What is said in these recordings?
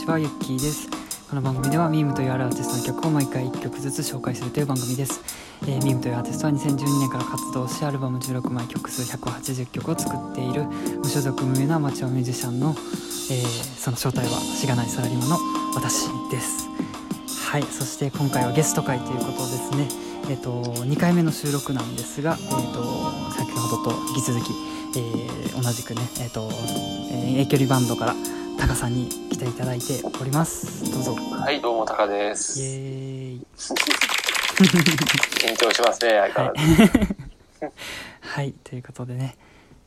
ちはゆっきーです。この番組ではミームというアーティストの曲を毎回1曲ずつ紹介するという番組です、えーミームというアーティストは2012年から活動しアルバム16枚曲数180曲を作っている無所属無名なアマチュアミュージシャンの、えーその正体はしがないサラリーマンの私です。はいそして今回はゲスト会ということですね。えっ、と2回目の収録なんですが、えー、と先ほどと引き続き、えー同じくねえっ、と、えー遠距離バンドからタカさんに来ていただいております。どうぞ。はい、どうも、タカです。イ。エーイ。緊張しますね、相変わらず。はい。ということでね。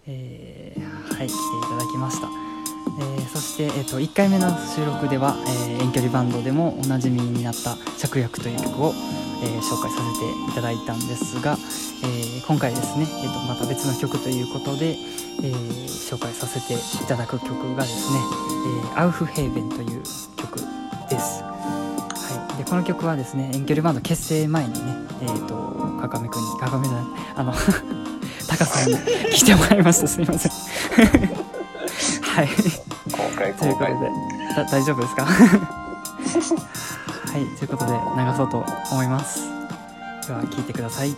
えーはい来ていただきました、えーそして、えー、と1回目の収録では、えー遠距離バンドでもおなじみになった「芍薬」という曲を、えー紹介させていただいたんですが、えー今回ですね、えー、とまた別の曲ということで、えー紹介させていただく曲がですね「えーアウフヘーベン」という曲です。はい、でこの曲はですね遠距離バンド結成前にねえっ、とかかめくんにかかめじゃないあの タカさんに来てもらいました。すいません。はい。ということで大丈夫ですか？はい。ということで流そうと思います。では聴いてください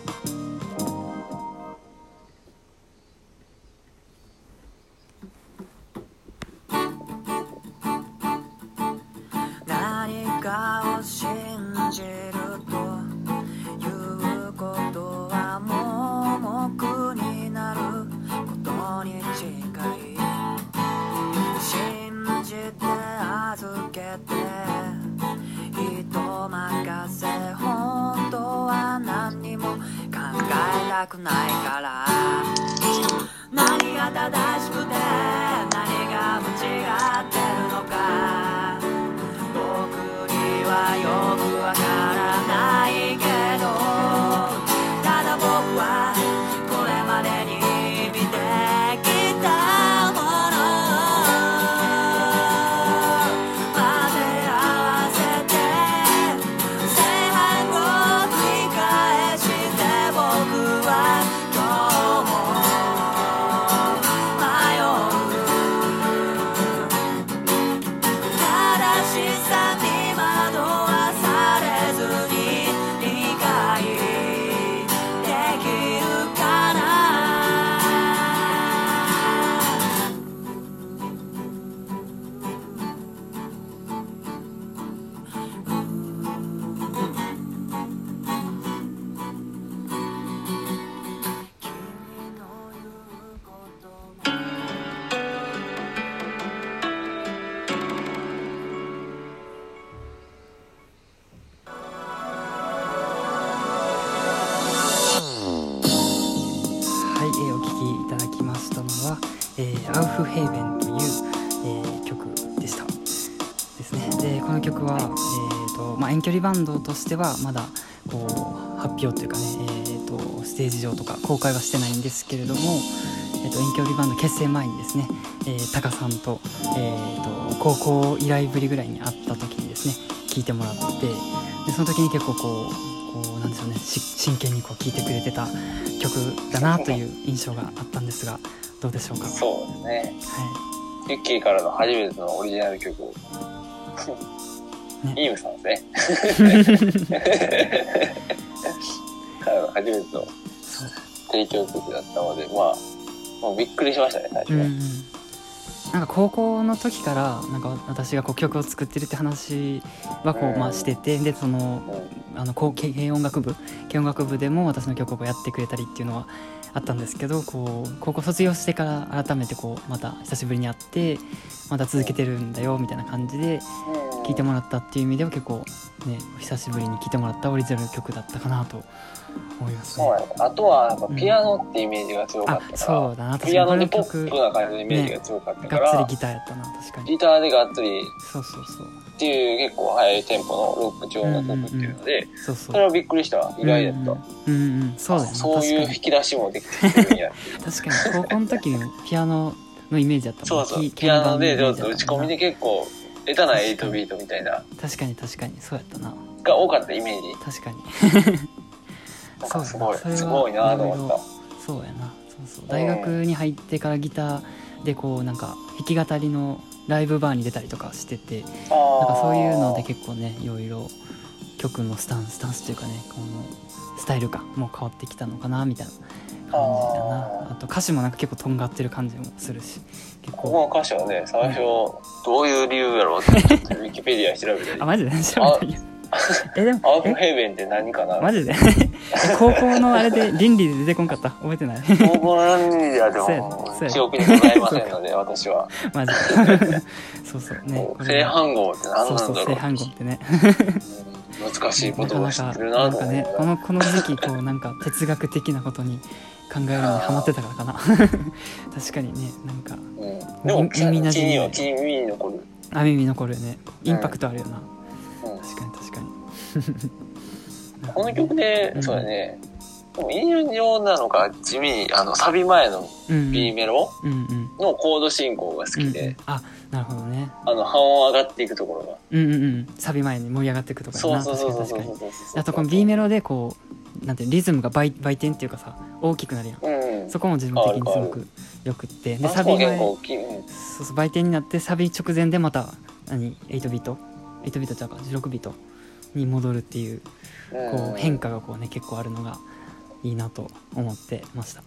えーアウフヘーベン」という、えー曲でした。ですね。でこの曲は、えーとまあ、遠距離バンドとしてはまだこう発表というかね、えー、とステージ上とか公開はしてないんですけれども、えー、と遠距離バンド結成前にですね、えータカさんと,、えー、と高校以来ぶりぐらいに会った時にですね聴いてもらってでその時に結構こうこうなんでしょうねし真剣にこう聴いてくれてた曲だなという印象があったんですがどうでしょうか？そうですね。はユッキーからの初めてのオリジナル曲を。ねイームさんですね。からの初めての提供曲だったので、まあ、もうびっくりしましたね、最初ね。うんうんなんか高校の時からなんか私がこう曲を作ってるって話はこうまあしててでそのうんあの軽音楽部軽音楽部でも私の曲をやってくれたりっていうのはあったんですけどこう高校卒業してから改めてこうまた久しぶりに会ってまた続けてるんだよみたいな感じで聴いてもらったっていう意味では結構ね久しぶりに聴いてもらったオリジナル曲だったかなと思いますね。そうなんです。あとは、やっぱピアノってイメージが強かあったから、そうだな。ピアノでポップな感じのイメージが強かったから、がっつりギターやったな確かに。ギターでがっつりそうそうそうっていう結構速いテンポのロック調の曲っていうので、そうそうそれはびっくりしたわ。意外だった。うんうんうんうんそうだよね。そういう引き出しもできてるんや確かに。高校の時にピアノのイメージだったそうそう。キピアノで打ち込みで結構、下手な8ビートみたいな、確かに確かに。そうやったな。が多かったイメージ。確かに。なんかすごい、すごいなと思った。そうやな。そうそう。大学に入ってからギターでこうなんか弾き語りのライブバーに出たりとかしててなんなんかそういうので結構ねいろいろ曲のスタンススタンスというかねこのスタイル感も変わってきたのかなみたいな感じだなあと歌詞もなんか結構とんがってる感じもするし。結構。ここの歌詞はね最初どういう理由やろうってウィキペディア調べたりあマジで？調べたいえでもアウフえヘイベンって何かな？マジで？高校のあれで倫理で出てこんかった？覚えてない？高校の倫理ではでそうやもそうや。記憶にございませんので 私は。マジで。そうそう。ね正反号って何そうそう正なんだろう反語ってね。うん。難しいことを知ってるなと思ねこのこの時期こうなんか哲学的なことに考えるのにハマってたからかな。確かにねなんか。うん。でも気耳なじみ。耳に残る。あ耳残るよね。インパクトあるよな、うん。確かに確かに。この曲で、うん。そうだね。でも印象なのが地味にあのサビ前の B メロのコード進行が好きで、うんうん。あなるほどね。あの半音上がっていくところが。うんうんうん。サビ前に盛り上がっていくとかそうそうそうそうそうそうに。あとこの B メロでこうなんてリズムが倍倍転っていうかさ大きくなるやん。うん。そこも自分的にすごくよくって。でサビ前そうそう売店になってサビ直前でまた何8ビート？8ビートちゃうか。16ビートに戻るっていうこう変化がこうね結構あるのがいいなと思ってました、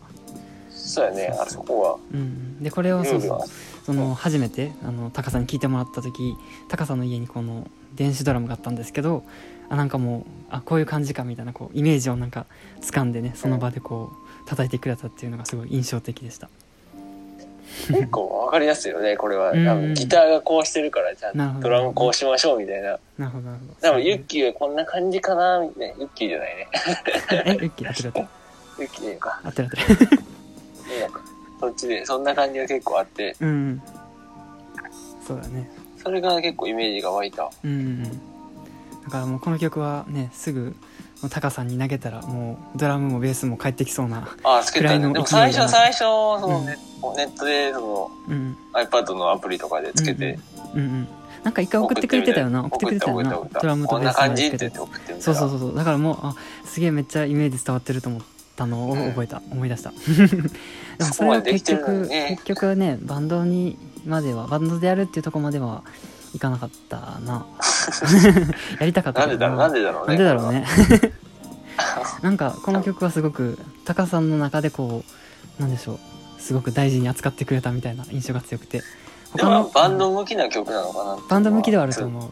そうやね。あそこは。うん。うん、でこれをそうそうその初めてあのタカさんに聞いてもらった時タカさんの家にこの電子ドラムがあったんですけどあなんかもうあこういう感じかみたいなこうイメージをなんか掴んでねその場でこう叩いてくれたっていうのがすごい印象的でした。結構わかりやすいよねこれは。ギターがこうしてるからじゃあドラムこうしましょうみたいな。なるほどなるほど。多分ユッキーはこんな感じかなみたいな。ユッキーじゃないね。えユッキー合ってる合ってるユッキーでいいのか。合ってる合ってる。そっちでそんな感じが結構あって。うんうん。そうだね。それが結構イメージが湧いた。うんうんうんだからもうこの曲はねすぐタカさんに投げたらもうドラムもベースも返ってきそうなくらいのねでも最初最初そのネ,、ネットでそのうん iPad のアプリとかでつけて、うんうん、うんうん。なんか一回送ってくれてたよな送ってくれてたよなドラムとベースま感じって言ってでつけてそうそうそうそう。だからもうあすげえめっちゃイメージ伝わってると思ったのをうん。覚えた、思い出した。でもそれは結局、にね。結局ねバンドにまではバンドでやるっていうところまではいかなかったな やりたかったな。んでだろうなんでだろうねなんでだろうね。なん かこの曲はすごくタカさんの中でこうなんでしょう。すごく大事に扱ってくれたみたいな印象が強くて。でもバンド向きな曲なのかな。バンド向きではあると思う。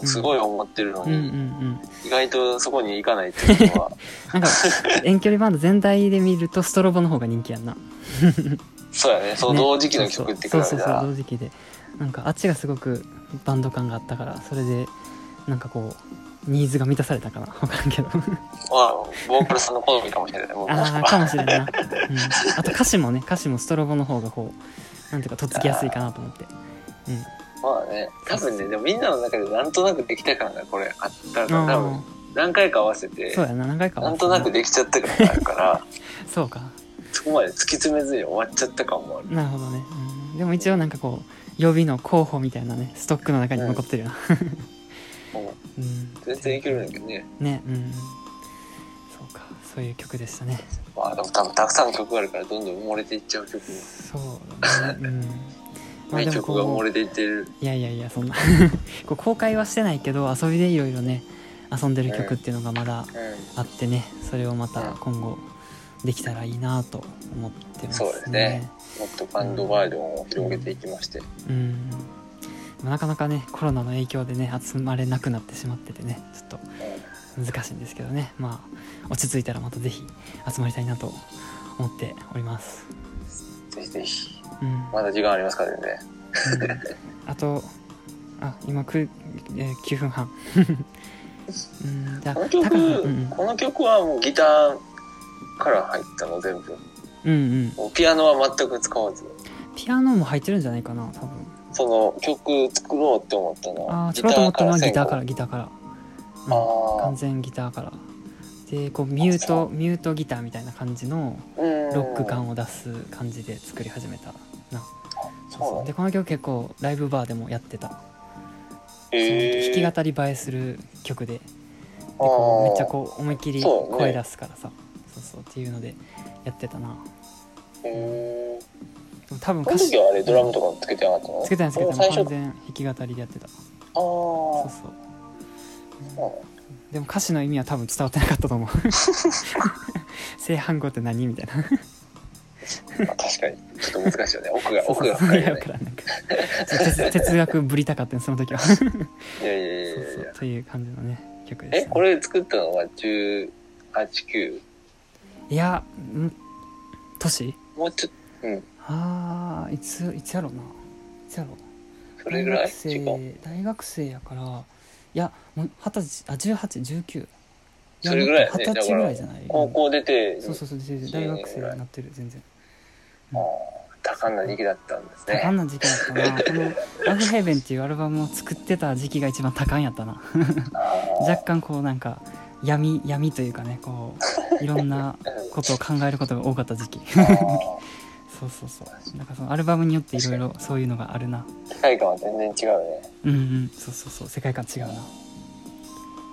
うん、すごい思ってるのうんうんうに、ん。意外とそこに行かないっていうのは。なんか遠距離バンド全体で見るとストロボの方が人気やんな。そうやね。そうね。同時期の曲って比べそうそうそう同時期でなんかあっちがすごくバンド感があったからそれでなんかこうニーズが満たされたかな。分からんけど。まあボーカルさんの好みかもしれない。ああかもしれんな。いな、うん、あと歌詞もね。歌詞もストロボの方がこうなんていうかとっつきやすいかなと思って。うんまあね多分ねでもみんなの中でなんとなくできた感がこれあったから多あ分。何回か合わせてそうやな何回かはなんとなくできちゃった感があるから そうか。そこまで突き詰めずに終わっちゃった感もある。なるほどね、うん、でも一応なんかこう予備の候補みたいなねストックの中に残ってるよな、もううん、全然いけるんだけどね。ねうん。そうかそういう曲でしたね。まあでも多分たくさん曲があるからどんどん埋もれていっちゃう曲も。そうだね。うん。まあ名でもこ曲が埋もれていってる。ういやいやいやそんな。こう公開はしてないけど遊びでいろいろね遊んでる曲っていうのがまだうあってねそれをまたうん。今後できたらいいなと思ってますね。そうですね。んもっとバンドバージョンを広げていきまして。うん。まあなかなかねコロナの影響でね集まれなくなってしまっててねちょっと難しいんですけどね。まあ落ち着いたらまたぜひ集まりたいなと思っております。ぜひぜひ。うん、まだ時間ありますからね。あと あ今く、えー9分半。うん。じゃあこの曲、うん。この曲はもうギターから入ったの全部。うんうん。ピアノは全く使わず。ピアノも入ってるんじゃないかな多分。その曲作ろうって思ったのあは。あ作ろうと思ったのはギターから。ギターから、うん、あ完全ギターから。でこうミュートミュートギターみたいな感じのロック感を出す感じで作り始めたな。そうなんだ。でこの曲結構ライブバーでもやってた、へー。弾き語り映えする曲で。でこうめっちゃこう思いっきりそうね。声出すからさそう,、そうっていうのでやってたな。へー。でも多分歌詞はあれドラムとかもつけてなかったの？つけてないつけてない完全弾き語りでやってた。あそうあそう。でも歌詞の意味は多分伝わってなかったと思う。正反語って何？みたいな。まあ確かに。ちょっと難しいよね。奥が奥が深いよね。わからんなんか哲哲学ぶりたかったねその時は。いやいやいやいやという感じのね曲でした、ね、えこれ作ったのが189いやん年もうちょっとうん。ああいついつやろうな。いつやろう。それぐらい？大違う学生大学生やからいやもう二十歳あ1819それぐらいやね。二十歳ぐらいじゃない？高校出てそうそうそう全然大学生になってる全然。あー多感な時期だったんですね。多感な時期だったな。この「ラブヘイベン」っていうアルバムを作ってた時期が一番多感やったな。あー。若干こうなんか闇闇というかねこういろんなことを考えることが多かった時期。そうそうそう。なんかそのアルバムによっていろいろそういうのがあるな。世界観は全然違うね。うんうん。そうそうそう。世界観違うな。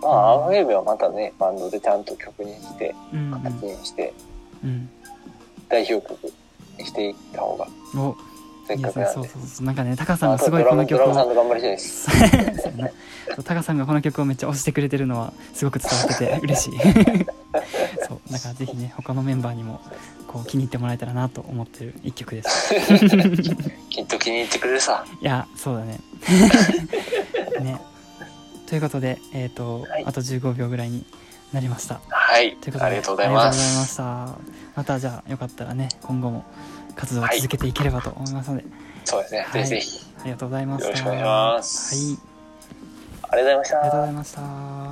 まあアームウェーブはまたねバンドでちゃんと曲にしてうん形にしてうん。代表曲にしていった方がうんお。せっいやそうかくなんで。そうそうそうなんかねタカさんがすごいこの曲をラムさんと頑張りたいタカ さんがこの曲をめっちゃ推してくれてるのはすごく伝わってて嬉しい そうだからぜひね他のメンバーにもこう気に入ってもらえたらなと思ってる一曲です。きっと気に入ってくれるさ。いやそうだね。ね。ということでえっ、と、はい。あと15秒ぐらいになりました。はい。ということでありがとうございましすた。またじゃあよかったらね今後も活動を続けていければと思いますので、そうですね。はい。ぜひぜひ。ありがとうございまよろしくお願いします。はい。ありがとうございました。ありがとうございました